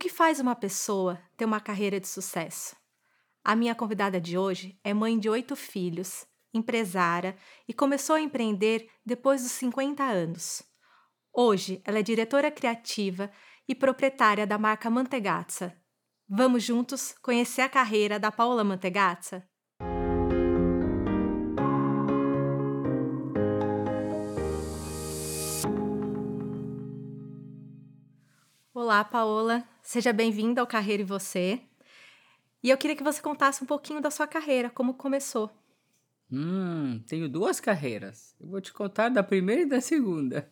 que faz uma pessoa ter uma carreira de sucesso? A minha convidada de hoje é mãe de oito filhos, empresária e começou a empreender depois dos 50 anos. Hoje, ela é diretora criativa e proprietária da marca Mantegazza. Vamos juntos conhecer a carreira da Paola Mantegazza? Olá, Paola. Seja bem-vinda ao Carreira e Você. E eu queria que você contasse um pouquinho da sua carreira, como começou. Hum, tenho duas carreiras. Eu vou te contar da primeira e da segunda.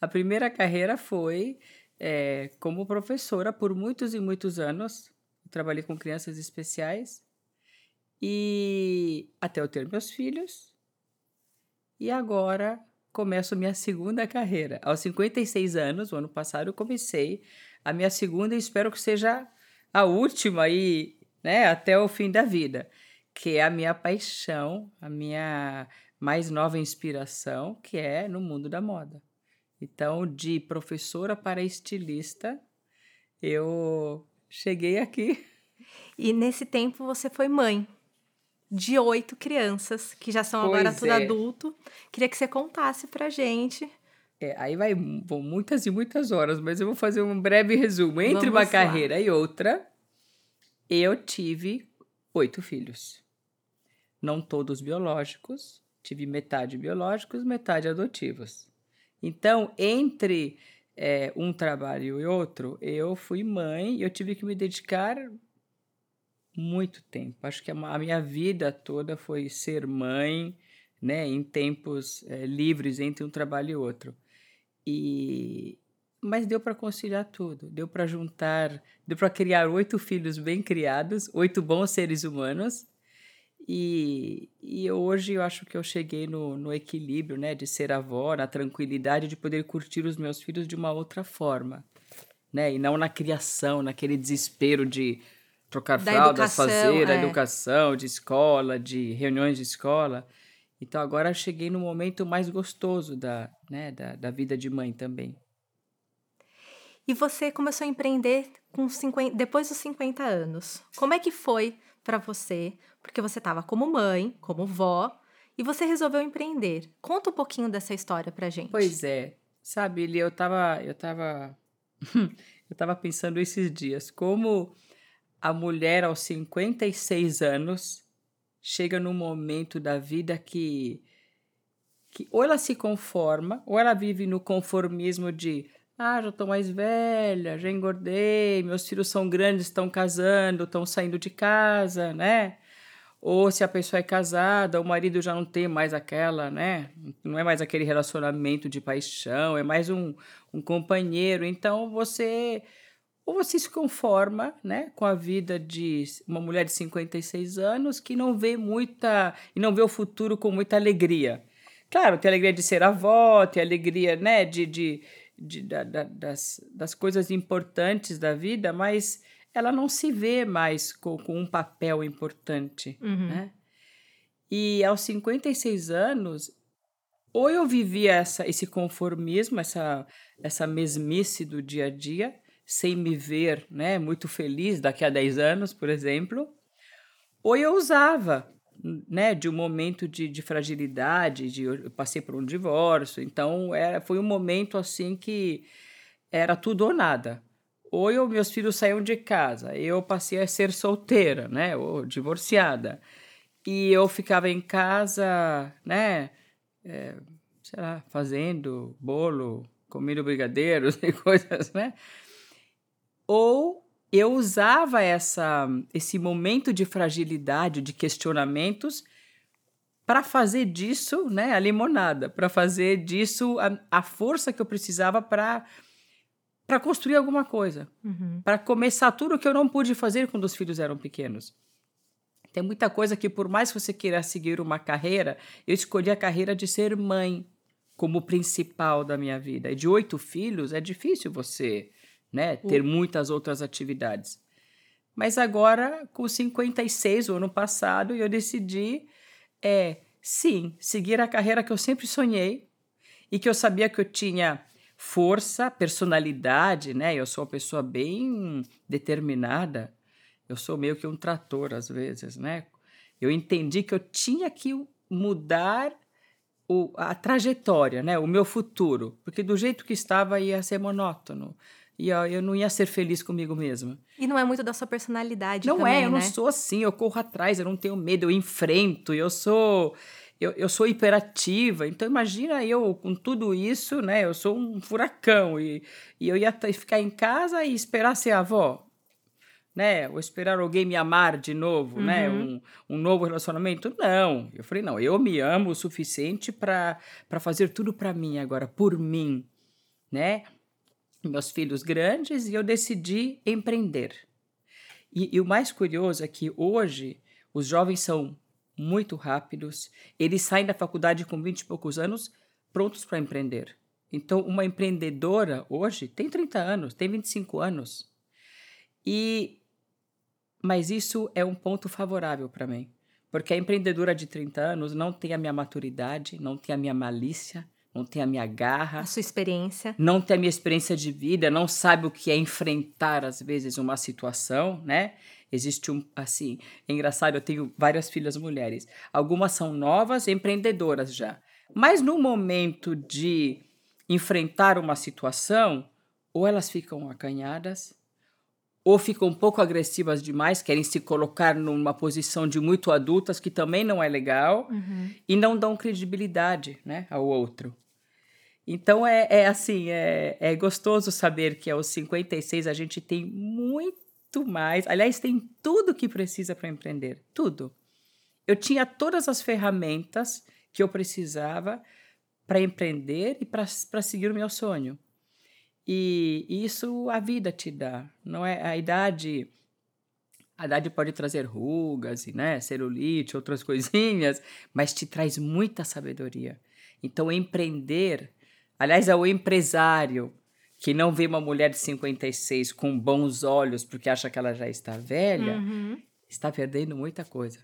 A primeira carreira foi é, como professora por muitos e muitos anos. trabalhei com crianças especiais e até eu ter meus filhos. E agora começo minha segunda carreira. Aos 56 anos, o ano passado, eu comecei a minha segunda e espero que seja a última aí, né, até o fim da vida, que é a minha paixão, a minha mais nova inspiração, que é no mundo da moda. Então, de professora para estilista, eu cheguei aqui. E nesse tempo você foi mãe de oito crianças, que já são pois agora tudo é. adulto. Queria que você contasse pra gente. É, aí vai vão muitas e muitas horas, mas eu vou fazer um breve resumo. Entre Vamos uma lá. carreira e outra, eu tive oito filhos. Não todos biológicos, tive metade biológicos, metade adotivos. Então, entre é, um trabalho e outro, eu fui mãe e eu tive que me dedicar muito tempo. Acho que a minha vida toda foi ser mãe, né, em tempos é, livres entre um trabalho e outro. E mas deu para conciliar tudo, deu para juntar, deu para criar oito filhos bem criados, oito bons seres humanos e, e hoje eu acho que eu cheguei no, no equilíbrio, né, de ser avó, na tranquilidade de poder curtir os meus filhos de uma outra forma, né, e não na criação, naquele desespero de trocar da fraldas, fazer é. a educação, de escola, de reuniões de escola. Então agora eu cheguei no momento mais gostoso da, né, da, da vida de mãe também. E você começou a empreender com 50, depois dos 50 anos. Como é que foi para você, porque você estava como mãe, como vó, e você resolveu empreender. Conta um pouquinho dessa história pra gente. Pois é. Sabe, Eli, eu tava, eu tava eu tava pensando esses dias como a mulher aos 56 anos chega num momento da vida que que ou ela se conforma, ou ela vive no conformismo de ah, já estou mais velha, já engordei, meus filhos são grandes, estão casando, estão saindo de casa, né? Ou se a pessoa é casada, o marido já não tem mais aquela, né? Não é mais aquele relacionamento de paixão, é mais um, um companheiro. Então você ou você se conforma, né, com a vida de uma mulher de 56 anos que não vê muita e não vê o futuro com muita alegria. Claro, tem a alegria de ser avó, tem a alegria, né, de, de de, da, da, das, das coisas importantes da vida, mas ela não se vê mais com, com um papel importante, uhum. né? E aos 56 anos, ou eu vivia essa, esse conformismo, essa, essa mesmice do dia a dia, sem me ver né, muito feliz daqui a 10 anos, por exemplo, ou eu usava né, de um momento de, de fragilidade, de, eu passei por um divórcio, então era, foi um momento assim que era tudo ou nada. Ou eu, meus filhos saíram de casa, eu passei a ser solteira, né, ou divorciada, e eu ficava em casa, né, é, sei lá, fazendo bolo, comendo brigadeiros e coisas, né, ou eu usava essa, esse momento de fragilidade, de questionamentos, para fazer disso né, a limonada, para fazer disso a, a, força que eu precisava para para construir alguma coisa, uhum. para começar tudo o que eu não pude fazer quando os filhos eram pequenos. Tem muita coisa que, por mais que você queira seguir uma carreira, eu escolhi a carreira de ser mãe como principal da minha vida. E de oito filhos, é difícil você né? Ter muitas outras atividades. Mas agora, com 56, o ano passado, eu decidi, é, sim, seguir a carreira que eu sempre sonhei e que eu sabia que eu tinha força, personalidade, né? Eu sou uma pessoa bem determinada. Eu sou meio que um trator às vezes, né? Eu entendi que eu tinha que mudar o, a trajetória, né? O meu futuro, porque do jeito que estava ia ser monótono. E eu, eu não ia ser feliz comigo mesma. E não é muito da sua personalidade Não também, é, eu né? não sou assim, eu corro atrás, eu não tenho medo, eu enfrento, eu sou eu, eu sou hiperativa, então imagina eu com tudo isso, né? Eu sou um furacão e, e eu ia ficar em casa e esperar ser avó, né? Ou esperar alguém me amar de novo, né? Um, um novo relacionamento. Não, eu falei, não, eu me amo o suficiente para fazer tudo para mim agora, por mim, né? Meus filhos grandes e eu decidi empreender. E, e o mais curioso é que hoje os jovens são muito rápidos, eles saem da faculdade com 20 e poucos anos prontos para empreender. Então, uma empreendedora hoje tem 30 anos, tem 25 anos. E mas isso é um ponto favorável para mim, porque a empreendedora de 30 anos não tem a minha maturidade, não tem a minha malícia, não tem a minha garra, A sua experiência. não tem a minha experiência de vida, não sabe o que é enfrentar, às vezes, uma situação, né? Existe um, assim, é engraçado, eu tenho várias filhas mulheres. Algumas são novas, empreendedoras já. Mas no momento de enfrentar uma situação, ou elas ficam acanhadas, ou ficam um pouco agressivas demais, querem se colocar numa posição de muito adultas, que também não é legal, e não dão credibilidade né, ao outro. Então é, é assim, é, é gostoso saber que aos 56 a gente tem muito mais. Aliás, tem tudo que precisa para empreender. Tudo. Eu tinha todas as ferramentas que eu precisava para empreender e para seguir o meu sonho. E isso a vida te dá, não é? A idade, a idade pode trazer rugas, e, né, celulite, outras coisinhas, mas te traz muita sabedoria. Então empreender, aliás, é o empresário que não vê uma mulher de 56 com bons olhos porque acha que ela já está velha, Uhum. está perdendo muita coisa.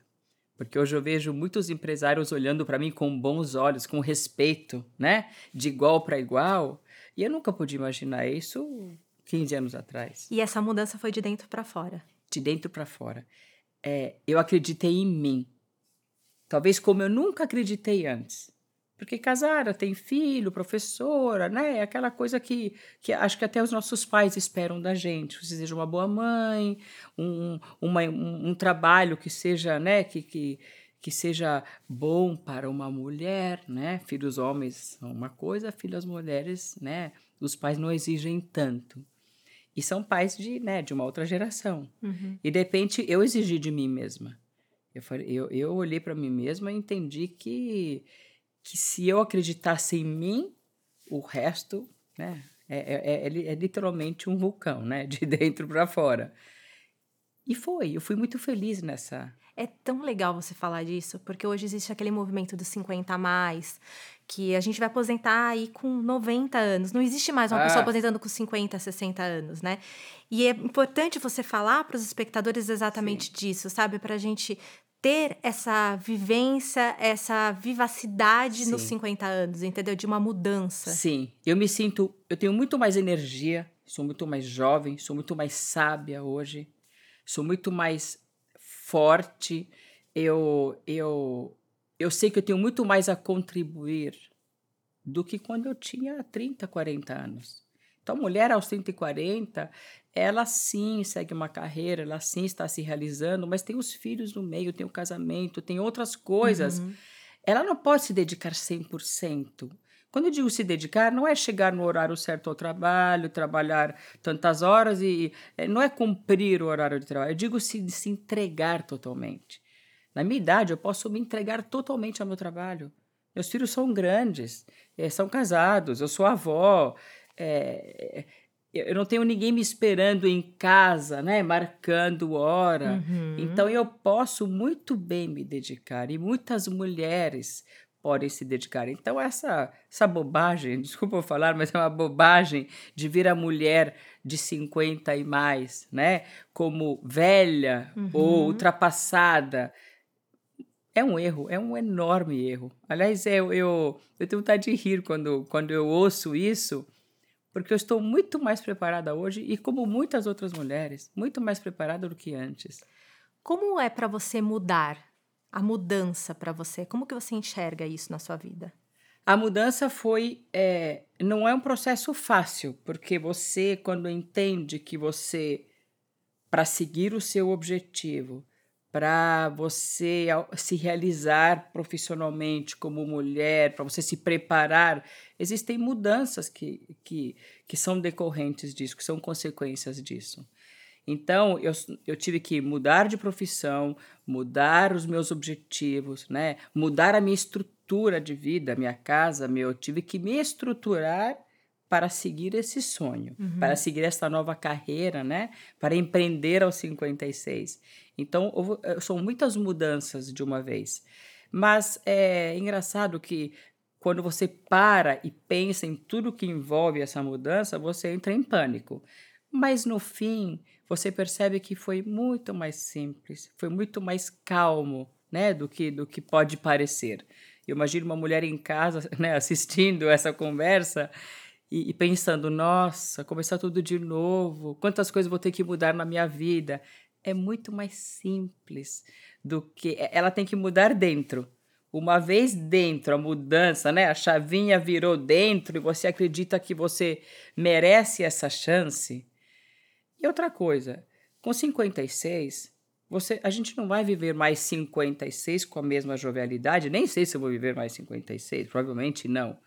Porque hoje eu vejo muitos empresários olhando para mim com bons olhos, com respeito, né? De igual para igual. E eu nunca podia imaginar isso 15 anos atrás, E essa mudança foi de dentro para fora. de dentro para fora. É, eu acreditei em mim. Talvez como eu nunca acreditei antes. Porque casada, tem filho, professora, né? Aquela coisa que, que acho que até os nossos pais esperam da gente. Você seja uma boa mãe, um, uma, um, um trabalho que seja, né? Que, que, que seja bom para uma mulher, né? Filhos homens são uma coisa, filhas mulheres, né? Os pais não exigem tanto. E são pais de, né, de uma outra geração. Uhum. E de repente eu exigi de mim mesma. Eu, falei, eu, eu olhei para mim mesma e entendi que, que se eu acreditasse em mim, o resto né, é, é, é, é literalmente um vulcão, né, de dentro para fora. E foi, eu fui muito feliz nessa. É tão legal você falar disso, porque hoje existe aquele movimento dos 50 a mais, que a gente vai aposentar aí com 90 anos. Não existe mais uma Ah. pessoa aposentando com 50, 60 anos, né? E é importante você falar para os espectadores exatamente disso, sabe? Para a gente ter essa vivência, essa vivacidade nos Sim. 50 anos, entendeu? De uma mudança. Sim, eu me sinto, eu tenho muito mais energia, sou muito mais jovem, sou muito mais sábia hoje, sou muito mais forte. Eu, eu, eu sei que eu tenho muito mais a contribuir do que quando eu tinha 30, 40 anos. Então, a mulher aos 30 e 40, ela sim segue uma carreira, ela sim está se realizando, mas tem os filhos no meio, tem o casamento, tem outras coisas Uhum. ela não pode se dedicar 100%. Quando eu digo se dedicar, não é chegar no horário certo ao trabalho, trabalhar tantas horas e eh, não é cumprir o horário de trabalho. Eu digo se, se entregar totalmente. Na minha idade, eu posso me entregar totalmente ao meu trabalho. Meus filhos são grandes, eh, são casados, eu sou avó. eh, eu eu não tenho ninguém me esperando em casa, né, marcando hora. Uhum. Então eu posso muito bem me dedicar e muitas mulheres podem se dedicar. Então essa essa bobagem, desculpa eu falar, mas é uma bobagem de ver a mulher de 50 e mais, né, como velha ou Uhum. ultrapassada. É um erro, é um enorme erro. Aliás, eu, eu, eu tenho vontade de rir quando, quando eu ouço isso, porque eu estou muito mais preparada hoje e, como muitas outras mulheres, muito mais preparada do que antes. Como é para você mudar? A mudança para você? Como que você enxerga isso na sua vida? A mudança foi, é, não é um processo fácil, porque você, quando entende que você, para seguir o seu objetivo, para você se realizar profissionalmente como mulher, para você se preparar, existem mudanças que, que, que são decorrentes disso, que são consequências disso. Então, eu, eu tive que mudar de profissão, mudar os meus objetivos, né? mudar a minha estrutura de vida, minha casa, meu, eu tive que me estruturar para seguir esse sonho, uhum. para seguir essa nova carreira, né? Para empreender aos 56. Então, houve, são muitas mudanças de uma vez. Mas é engraçado que quando você para e pensa em tudo que envolve essa mudança, você entra em pânico. Mas no fim, você percebe que foi muito mais simples, foi muito mais calmo, né, do que do que pode parecer. Eu imagino uma mulher em casa, né, assistindo essa conversa e, e, pensando, nossa, começar tudo de novo, quantas coisas vou ter que mudar na minha vida. É muito mais simples do que. É, ela tem que mudar dentro. Uma vez dentro, a mudança, né? A chavinha virou dentro e você acredita que você merece essa chance. E outra coisa, com 56, você, a gente não vai viver mais 56 com a mesma jovialidade, nem sei se eu vou viver mais 56, provavelmente não.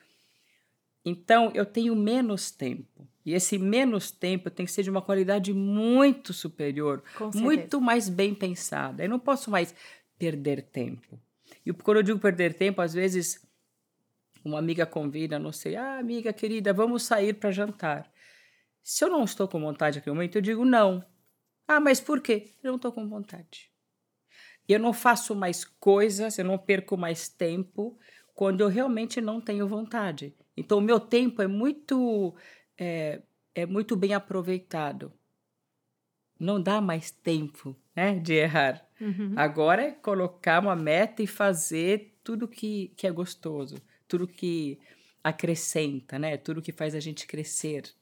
Então, eu tenho menos tempo. E esse menos tempo tem que ser de uma qualidade muito superior, muito mais bem pensada. Eu não posso mais perder tempo. E quando eu digo perder tempo, às vezes uma amiga convida, não sei, ah, amiga querida, vamos sair para jantar. Se eu não estou com vontade naquele momento, eu digo não. Ah, mas por quê? Eu não estou com vontade. Eu não faço mais coisas, eu não perco mais tempo quando eu realmente não tenho vontade. Então, o meu tempo é muito, é, é muito bem aproveitado. Não dá mais tempo né, de errar. Uhum. Agora é colocar uma meta e fazer tudo que, que é gostoso, tudo que acrescenta, né? Tudo que faz a gente crescer.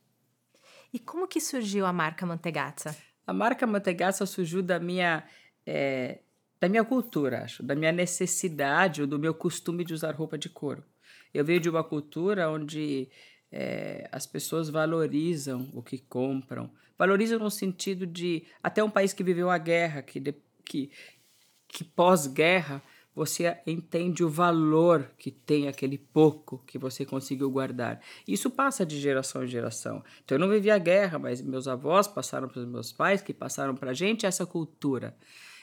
E como que surgiu a marca Mantegazza? A marca Mantegazza surgiu da minha é, da minha cultura, acho, da minha necessidade ou do meu costume de usar roupa de couro. Eu venho de uma cultura onde é, as pessoas valorizam o que compram, valorizam no sentido de até um país que viveu a guerra, que, que, que pós-guerra você entende o valor que tem aquele pouco que você conseguiu guardar. Isso passa de geração em geração. Então eu não vivi a guerra, mas meus avós passaram para os meus pais, que passaram para a gente essa cultura.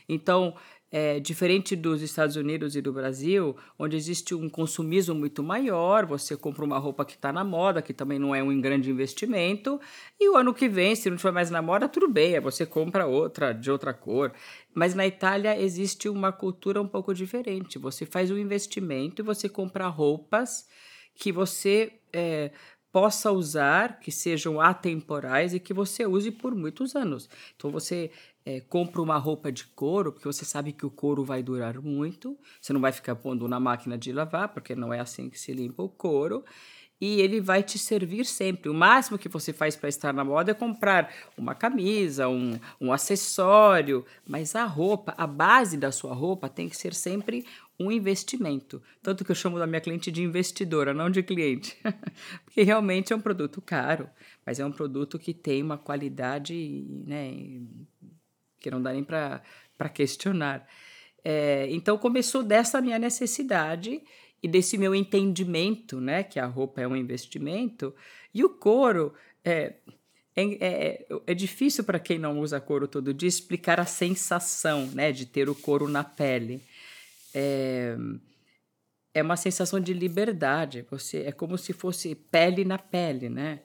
Então é, diferente dos Estados Unidos e do Brasil, onde existe um consumismo muito maior, você compra uma roupa que está na moda, que também não é um grande investimento, e o ano que vem, se não estiver mais na moda, tudo bem, você compra outra de outra cor. Mas na Itália existe uma cultura um pouco diferente. Você faz um investimento e você compra roupas que você é, possa usar, que sejam atemporais e que você use por muitos anos. Então você é, compra uma roupa de couro, porque você sabe que o couro vai durar muito, você não vai ficar pondo na máquina de lavar, porque não é assim que se limpa o couro, e ele vai te servir sempre. O máximo que você faz para estar na moda é comprar uma camisa, um, um acessório, mas a roupa, a base da sua roupa tem que ser sempre um investimento. Tanto que eu chamo da minha cliente de investidora, não de cliente. Porque realmente é um produto caro, mas é um produto que tem uma qualidade né, que não dá nem para questionar. É, então começou dessa minha necessidade e desse meu entendimento, né, que a roupa é um investimento, e o couro é, é, é, é difícil para quem não usa couro todo dia explicar a sensação, né, de ter o couro na pele. É, é uma sensação de liberdade. Você é como se fosse pele na pele, né?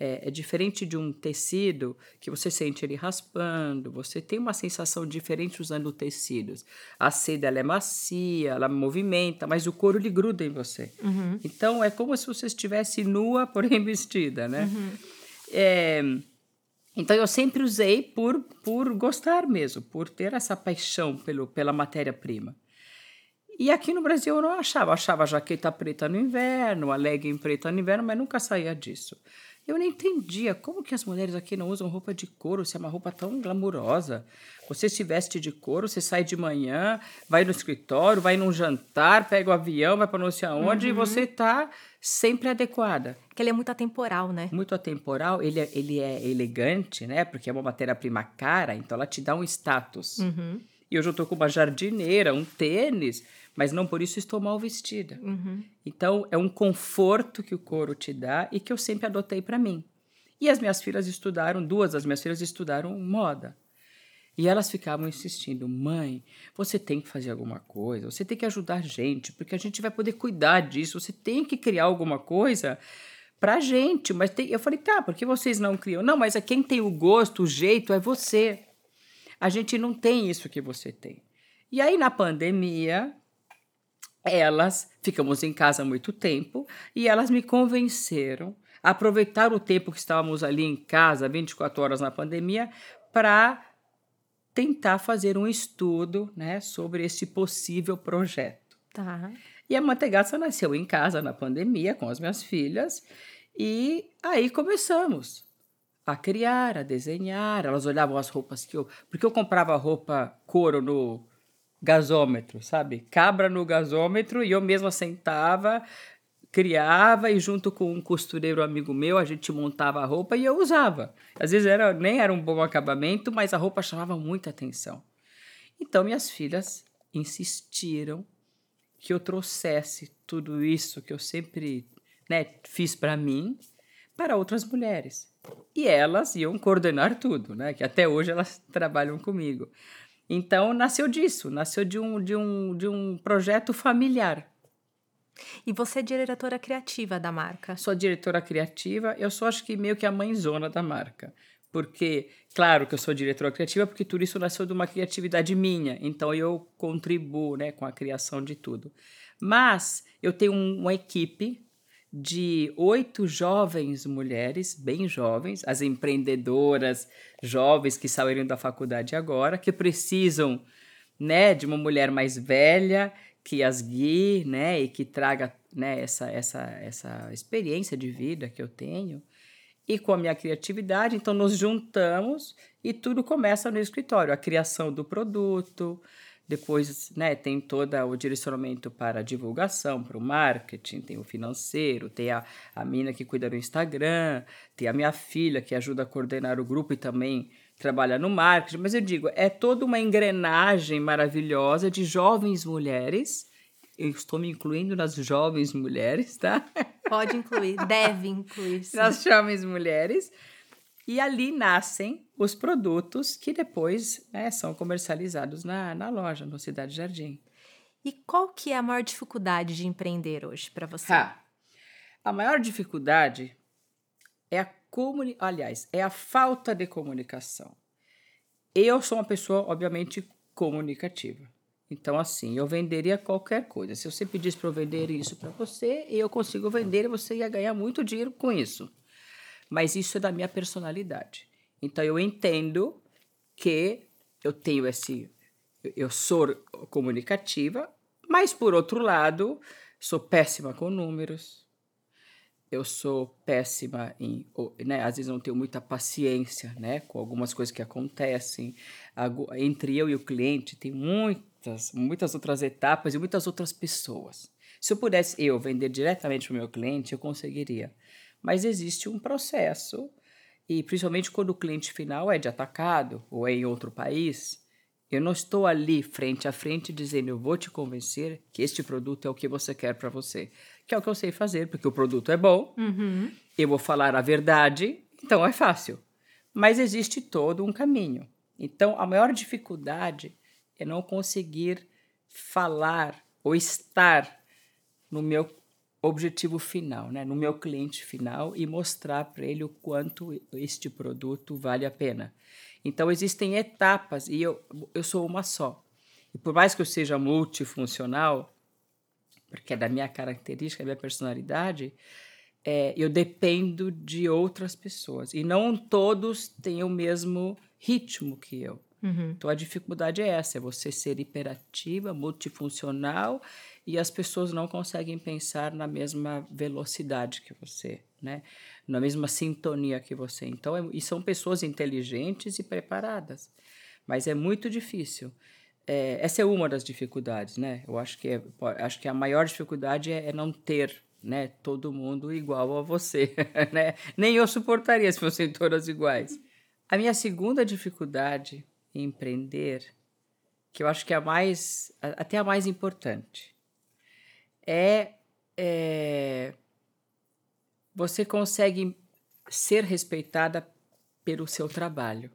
É, é, diferente de um tecido que você sente ele raspando, você tem uma sensação diferente usando tecidos. A seda ela é macia, ela movimenta, mas o couro ele gruda em você. Uhum. Então é como se você estivesse nua, porém vestida, né? Uhum. É, então eu sempre usei por, por gostar mesmo, por ter essa paixão pelo, pela matéria-prima. E aqui no Brasil eu não achava, achava jaqueta preta no inverno, a legging preta no inverno, mas nunca saía disso. Eu não entendia como que as mulheres aqui não usam roupa de couro, se é uma roupa tão glamurosa. Você se veste de couro, você sai de manhã, vai no escritório, vai num jantar, pega o avião, vai para não sei aonde uhum. e você está sempre adequada. Que ele é muito atemporal, né? Muito atemporal, ele é, ele é elegante, né? Porque é uma matéria-prima cara, então ela te dá um status. Uhum. E hoje eu estou com uma jardineira, um tênis, mas não por isso estou mal vestida. Uhum. Então, é um conforto que o couro te dá e que eu sempre adotei para mim. E as minhas filhas estudaram, duas das minhas filhas estudaram moda. E elas ficavam insistindo: mãe, você tem que fazer alguma coisa, você tem que ajudar a gente, porque a gente vai poder cuidar disso, você tem que criar alguma coisa pra gente. Mas tem... eu falei: tá, por que vocês não criam? Não, mas é quem tem o gosto, o jeito é você. A gente não tem isso que você tem. E aí, na pandemia, elas, ficamos em casa muito tempo, e elas me convenceram a aproveitar o tempo que estávamos ali em casa, 24 horas na pandemia, para tentar fazer um estudo né, sobre esse possível projeto. Tá. E a Mantegaça nasceu em casa na pandemia com as minhas filhas, e aí começamos a criar, a desenhar. Elas olhavam as roupas que eu. Porque eu comprava roupa couro no gasômetro, sabe? Cabra no gasômetro e eu mesma sentava, criava e junto com um costureiro amigo meu a gente montava a roupa e eu usava. Às vezes era, nem era um bom acabamento, mas a roupa chamava muita atenção. Então minhas filhas insistiram que eu trouxesse tudo isso que eu sempre né, fiz para mim para outras mulheres. E elas iam coordenar tudo, né? Que até hoje elas trabalham comigo. Então, nasceu disso, nasceu de um, de um, de um projeto familiar. E você é diretora criativa da marca? Sou diretora criativa, eu sou acho que meio que a mãezona da marca. Porque, claro que eu sou diretora criativa, porque tudo isso nasceu de uma criatividade minha, então eu contribuo né, com a criação de tudo. Mas eu tenho uma equipe de oito jovens mulheres, bem jovens, as empreendedoras jovens que saíram da faculdade agora, que precisam né, de uma mulher mais velha que as guie, né, e que traga, né, essa, essa, essa experiência de vida que eu tenho. E com a minha criatividade, então nos juntamos e tudo começa no escritório, a criação do produto, depois, né, tem todo o direcionamento para a divulgação, para o marketing, tem o financeiro, tem a, a mina que cuida do Instagram, tem a minha filha que ajuda a coordenar o grupo e também trabalha no marketing. Mas eu digo, é toda uma engrenagem maravilhosa de jovens mulheres. Eu estou me incluindo nas jovens mulheres, tá? Pode incluir, deve incluir. Sim. Nas jovens mulheres e ali nascem os produtos que depois né, são comercializados na, na loja, no Cidade Jardim. E qual que é a maior dificuldade de empreender hoje para você? Ha. A maior dificuldade é a comuni aliás, é a falta de comunicação. Eu sou uma pessoa, obviamente, comunicativa. Então, assim, eu venderia qualquer coisa. Se você pedisse para eu vender isso para você, eu consigo vender e você ia ganhar muito dinheiro com isso mas isso é da minha personalidade. Então eu entendo que eu tenho esse eu sou comunicativa, mas por outro lado, sou péssima com números. Eu sou péssima em, né, às vezes não tenho muita paciência, né, com algumas coisas que acontecem. Entre eu e o cliente tem muitas, muitas outras etapas e muitas outras pessoas. Se eu pudesse eu vender diretamente para o meu cliente, eu conseguiria mas existe um processo, e principalmente quando o cliente final é de atacado ou é em outro país, eu não estou ali frente a frente dizendo eu vou te convencer que este produto é o que você quer para você, que é o que eu sei fazer, porque o produto é bom, uhum. eu vou falar a verdade, então é fácil. Mas existe todo um caminho. Então a maior dificuldade é não conseguir falar ou estar no meu objetivo final, né, no meu cliente final e mostrar para ele o quanto este produto vale a pena. Então existem etapas e eu, eu sou uma só. E por mais que eu seja multifuncional, porque é da minha característica, da minha personalidade, é, eu dependo de outras pessoas. E não todos têm o mesmo ritmo que eu. Uhum. Então a dificuldade é essa: é você ser hiperativa, multifuncional e as pessoas não conseguem pensar na mesma velocidade que você, né? na mesma sintonia que você. Então, é, e são pessoas inteligentes e preparadas, mas é muito difícil. É, essa é uma das dificuldades, né? Eu acho que, é, acho que a maior dificuldade é, é não ter né, todo mundo igual a você, né? Nem eu suportaria se fossem todas iguais. A minha segunda dificuldade empreender, que eu acho que é a mais, até a mais importante, é, é você consegue ser respeitada pelo seu trabalho.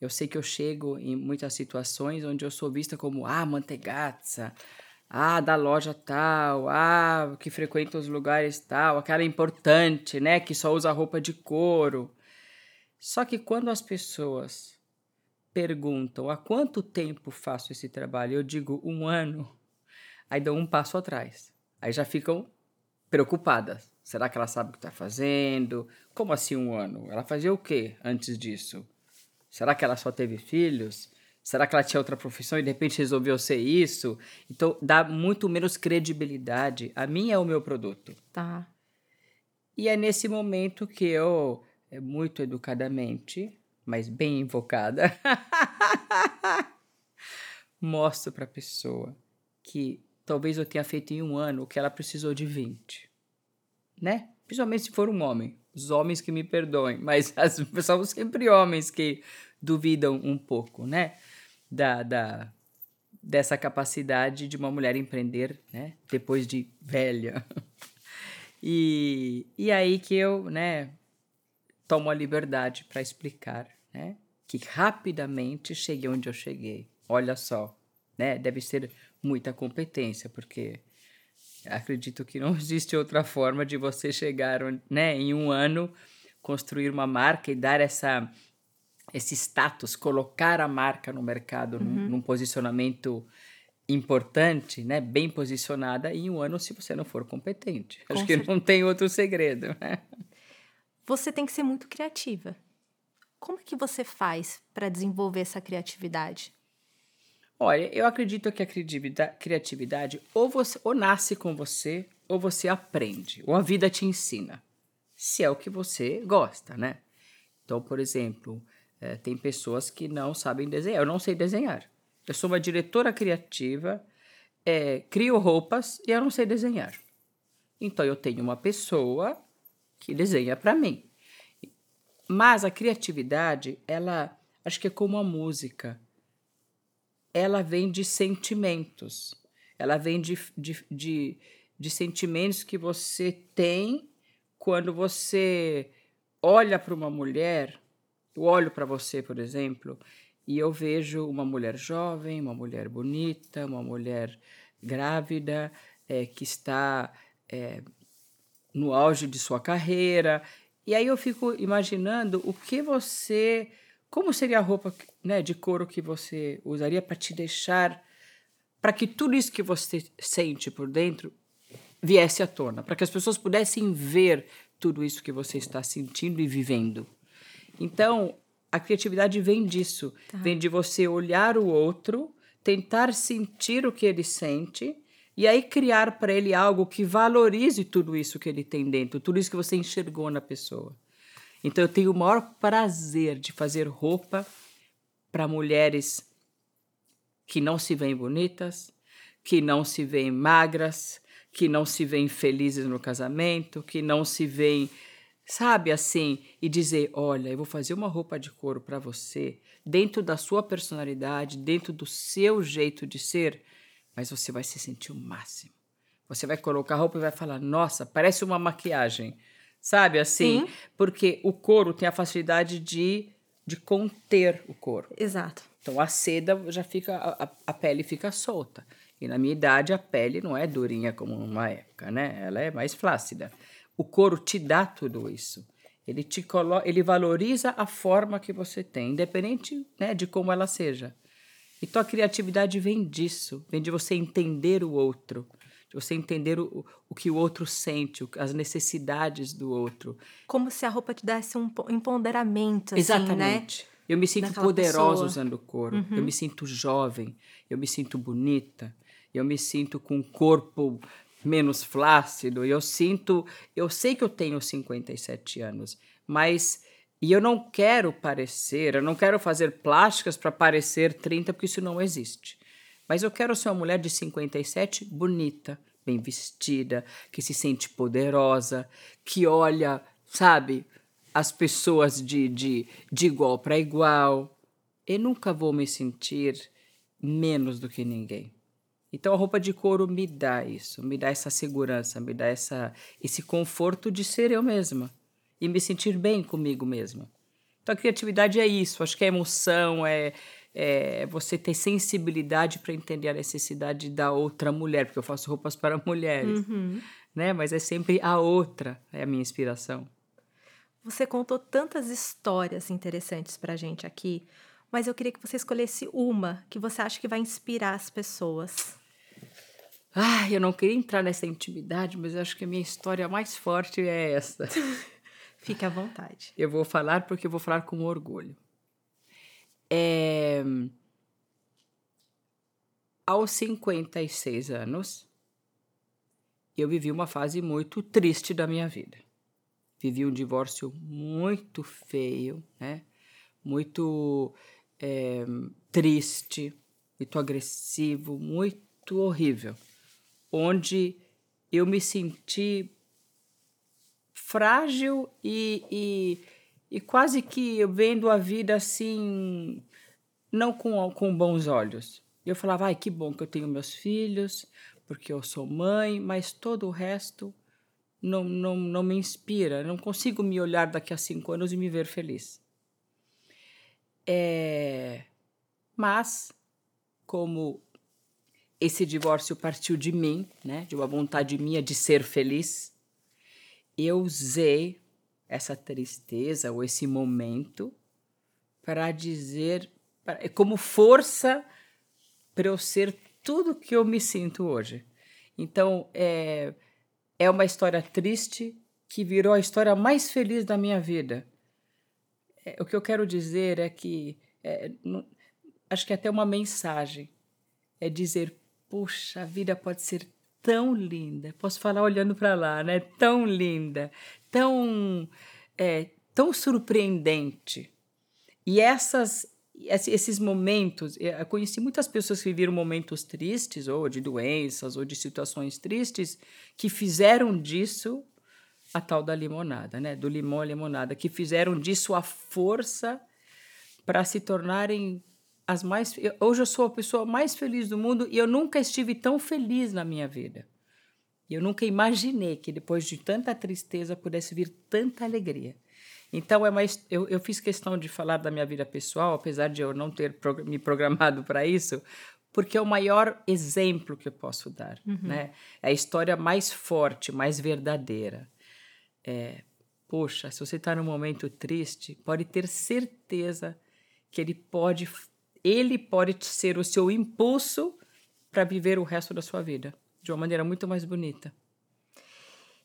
Eu sei que eu chego em muitas situações onde eu sou vista como ah, mantegazza, ah, da loja tal, ah, que frequenta os lugares tal, aquela importante, né, que só usa roupa de couro. Só que quando as pessoas perguntam há quanto tempo faço esse trabalho, eu digo um ano, aí dão um passo atrás. Aí já ficam preocupadas. Será que ela sabe o que está fazendo? Como assim um ano? Ela fazia o que antes disso? Será que ela só teve filhos? Será que ela tinha outra profissão e de repente resolveu ser isso? Então dá muito menos credibilidade. A minha é o meu produto. Tá. E é nesse momento que eu, é muito educadamente, mas bem invocada, mostro para a pessoa que talvez eu tenha feito em um ano o que ela precisou de 20. Né? Principalmente se for um homem. Os homens que me perdoem, mas as, são sempre homens que duvidam um pouco, né? Da, da, dessa capacidade de uma mulher empreender, né? Depois de velha. E, e aí que eu, né, tomo a liberdade para explicar, né? Que rapidamente cheguei onde eu cheguei. Olha só, né? Deve ser muita competência, porque acredito que não existe outra forma de você chegar, né, em um ano, construir uma marca e dar essa esse status, colocar a marca no mercado uhum. num, num, posicionamento importante, né, bem posicionada em um ano se você não for competente. Com Acho certeza. que não tem outro segredo, né? Você tem que ser muito criativa. Como é que você faz para desenvolver essa criatividade? Olha, eu acredito que a criatividade ou, você, ou nasce com você, ou você aprende, ou a vida te ensina, se é o que você gosta, né? Então, por exemplo, é, tem pessoas que não sabem desenhar. Eu não sei desenhar. Eu sou uma diretora criativa, é, crio roupas e eu não sei desenhar. Então, eu tenho uma pessoa que desenha para mim. Mas a criatividade, ela, acho que é como a música ela vem de sentimentos. Ela vem de, de, de, de sentimentos que você tem quando você olha para uma mulher. Eu olho para você, por exemplo, e eu vejo uma mulher jovem, uma mulher bonita, uma mulher grávida, é, que está é, no auge de sua carreira. E aí eu fico imaginando o que você como seria a roupa né, de couro que você usaria para te deixar, para que tudo isso que você sente por dentro viesse à tona, para que as pessoas pudessem ver tudo isso que você está sentindo e vivendo. Então, a criatividade vem disso, tá. vem de você olhar o outro, tentar sentir o que ele sente e aí criar para ele algo que valorize tudo isso que ele tem dentro, tudo isso que você enxergou na pessoa. Então eu tenho o maior prazer de fazer roupa para mulheres que não se veem bonitas, que não se veem magras, que não se veem felizes no casamento, que não se veem, sabe, assim, e dizer: olha, eu vou fazer uma roupa de couro para você, dentro da sua personalidade, dentro do seu jeito de ser, mas você vai se sentir o máximo. Você vai colocar a roupa e vai falar: nossa, parece uma maquiagem sabe assim? Sim. Porque o couro tem a facilidade de, de conter o couro. Exato. Então a seda já fica, a, a pele fica solta. E na minha idade a pele não é durinha como numa época, né? Ela é mais flácida. O couro te dá tudo isso. Ele te coloca, ele valoriza a forma que você tem, independente né, de como ela seja. Então a criatividade vem disso, vem de você entender o outro de você entender o, o que o outro sente, as necessidades do outro. Como se a roupa te desse um empoderamento, assim, Exatamente. Né? Eu me sinto Daquela poderosa pessoa. usando o couro. Uhum. Eu me sinto jovem, eu me sinto bonita, eu me sinto com um corpo menos flácido. Eu sinto, eu sei que eu tenho 57 anos, mas e eu não quero parecer, eu não quero fazer plásticas para parecer 30, porque isso não existe. Mas eu quero ser uma mulher de 57 bonita, bem vestida, que se sente poderosa, que olha, sabe, as pessoas de, de, de igual para igual. Eu nunca vou me sentir menos do que ninguém. Então a roupa de couro me dá isso, me dá essa segurança, me dá essa, esse conforto de ser eu mesma e me sentir bem comigo mesma. Então a criatividade é isso, acho que é emoção, é, é você ter sensibilidade para entender a necessidade da outra mulher, porque eu faço roupas para mulheres, Uhum. né? Mas é sempre a outra, é a minha inspiração. Você contou tantas histórias interessantes pra gente aqui, mas eu queria que você escolhesse uma que você acha que vai inspirar as pessoas. Ah, eu não queria entrar nessa intimidade, mas eu acho que a minha história mais forte é essa. Fique à vontade. Eu vou falar porque eu vou falar com orgulho. É... Aos 56 anos, eu vivi uma fase muito triste da minha vida. Vivi um divórcio muito feio, né? Muito é, triste, muito agressivo, muito horrível, onde eu me senti frágil e, e, e quase que vendo a vida assim, não com, com bons olhos. Eu falava, ai, que bom que eu tenho meus filhos, porque eu sou mãe, mas todo o resto não, não, não me inspira. Não consigo me olhar daqui a cinco anos e me ver feliz. É... Mas, como esse divórcio partiu de mim, né, de uma vontade minha de ser feliz, eu usei essa tristeza ou esse momento para dizer, pra, como força para eu ser tudo que eu me sinto hoje. Então, é, é uma história triste que virou a história mais feliz da minha vida. É, o que eu quero dizer é que, é, não, acho que é até uma mensagem, é dizer, puxa, a vida pode ser tão linda. Posso falar olhando para lá, né? Tão linda, tão, é, tão surpreendente. E essas, esses momentos, eu conheci muitas pessoas que viveram momentos tristes, ou de doenças, ou de situações tristes, que fizeram disso a tal da limonada, né? Do limão à limonada, que fizeram disso a força para se tornarem as mais. Hoje eu sou a pessoa mais feliz do mundo e eu nunca estive tão feliz na minha vida. Eu nunca imaginei que depois de tanta tristeza pudesse vir tanta alegria. Então é mais, eu, eu fiz questão de falar da minha vida pessoal, apesar de eu não ter prog me programado para isso, porque é o maior exemplo que eu posso dar, uhum. né? É a história mais forte, mais verdadeira. É, poxa, se você está num momento triste, pode ter certeza que ele pode ele pode ser o seu impulso para viver o resto da sua vida de uma maneira muito mais bonita.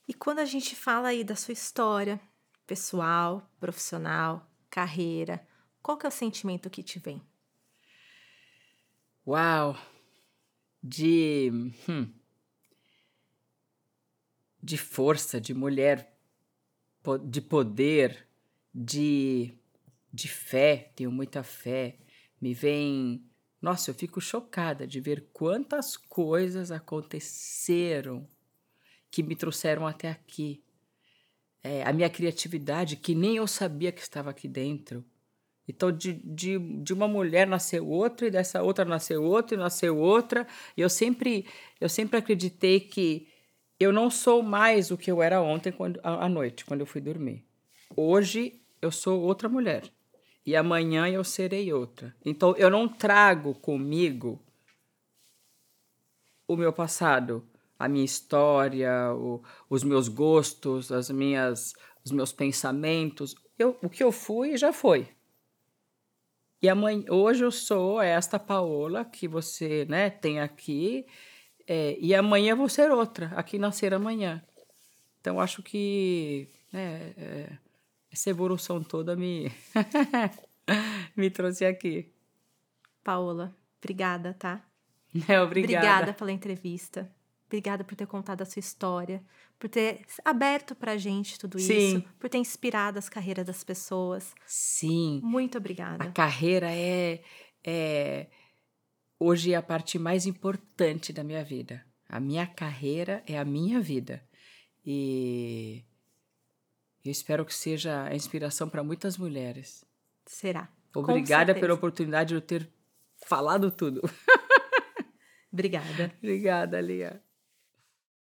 E quando a gente fala aí da sua história pessoal, profissional, carreira, qual que é o sentimento que te vem? Uau! De hum, de força, de mulher, de poder, de de fé, tenho muita fé, me vem. Nossa, eu fico chocada de ver quantas coisas aconteceram que me trouxeram até aqui. É, a minha criatividade, que nem eu sabia que estava aqui dentro. Então, de, de, de uma mulher nasceu outra, e dessa outra nasceu outra, e nasceu outra. E eu sempre, eu sempre acreditei que eu não sou mais o que eu era ontem quando, à noite, quando eu fui dormir. Hoje eu sou outra mulher e amanhã eu serei outra. Então eu não trago comigo o meu passado, a minha história, o, os meus gostos, as minhas, os meus pensamentos. Eu, o que eu fui já foi. E amanhã, hoje eu sou esta Paola que você né, tem aqui, é, e amanhã eu vou ser outra, aqui nascer amanhã. Então acho que né, é, essa evolução toda me, me trouxe aqui. Paola, obrigada, tá? É, obrigada. Obrigada pela entrevista. Obrigada por ter contado a sua história, por ter aberto pra gente tudo Sim. isso, por ter inspirado as carreiras das pessoas. Sim. Muito A obrigada. carreira é, é hoje é a parte mais importante da minha vida. A minha carreira é a minha vida. E eu espero que seja a inspiração para muitas mulheres. Será. Obrigada pela oportunidade de eu ter falado tudo. Obrigada. Obrigada, Lia.